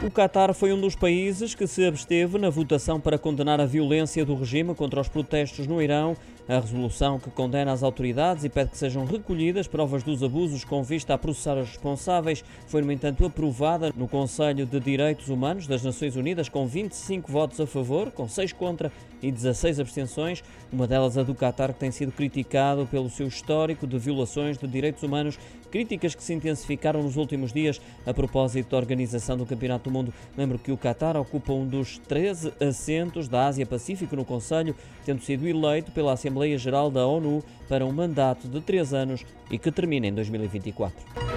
O Qatar foi um dos países que se absteve na votação para condenar a violência do regime contra os protestos no Irão. A resolução que condena as autoridades e pede que sejam recolhidas provas dos abusos com vista a processar os responsáveis foi, no entanto, aprovada no Conselho de Direitos Humanos das Nações Unidas com 25 votos a favor, com 6 contra e 16 abstenções. Uma delas a do Qatar, que tem sido criticado pelo seu histórico de violações de direitos humanos, críticas que se intensificaram nos últimos dias a propósito da organização do Campeonato do Mundo. Lembro que o Qatar ocupa um dos 13 assentos da Ásia-Pacífico no Conselho, tendo sido eleito pela Assembleia Geral da ONU para um mandato de três anos e que termina em 2024.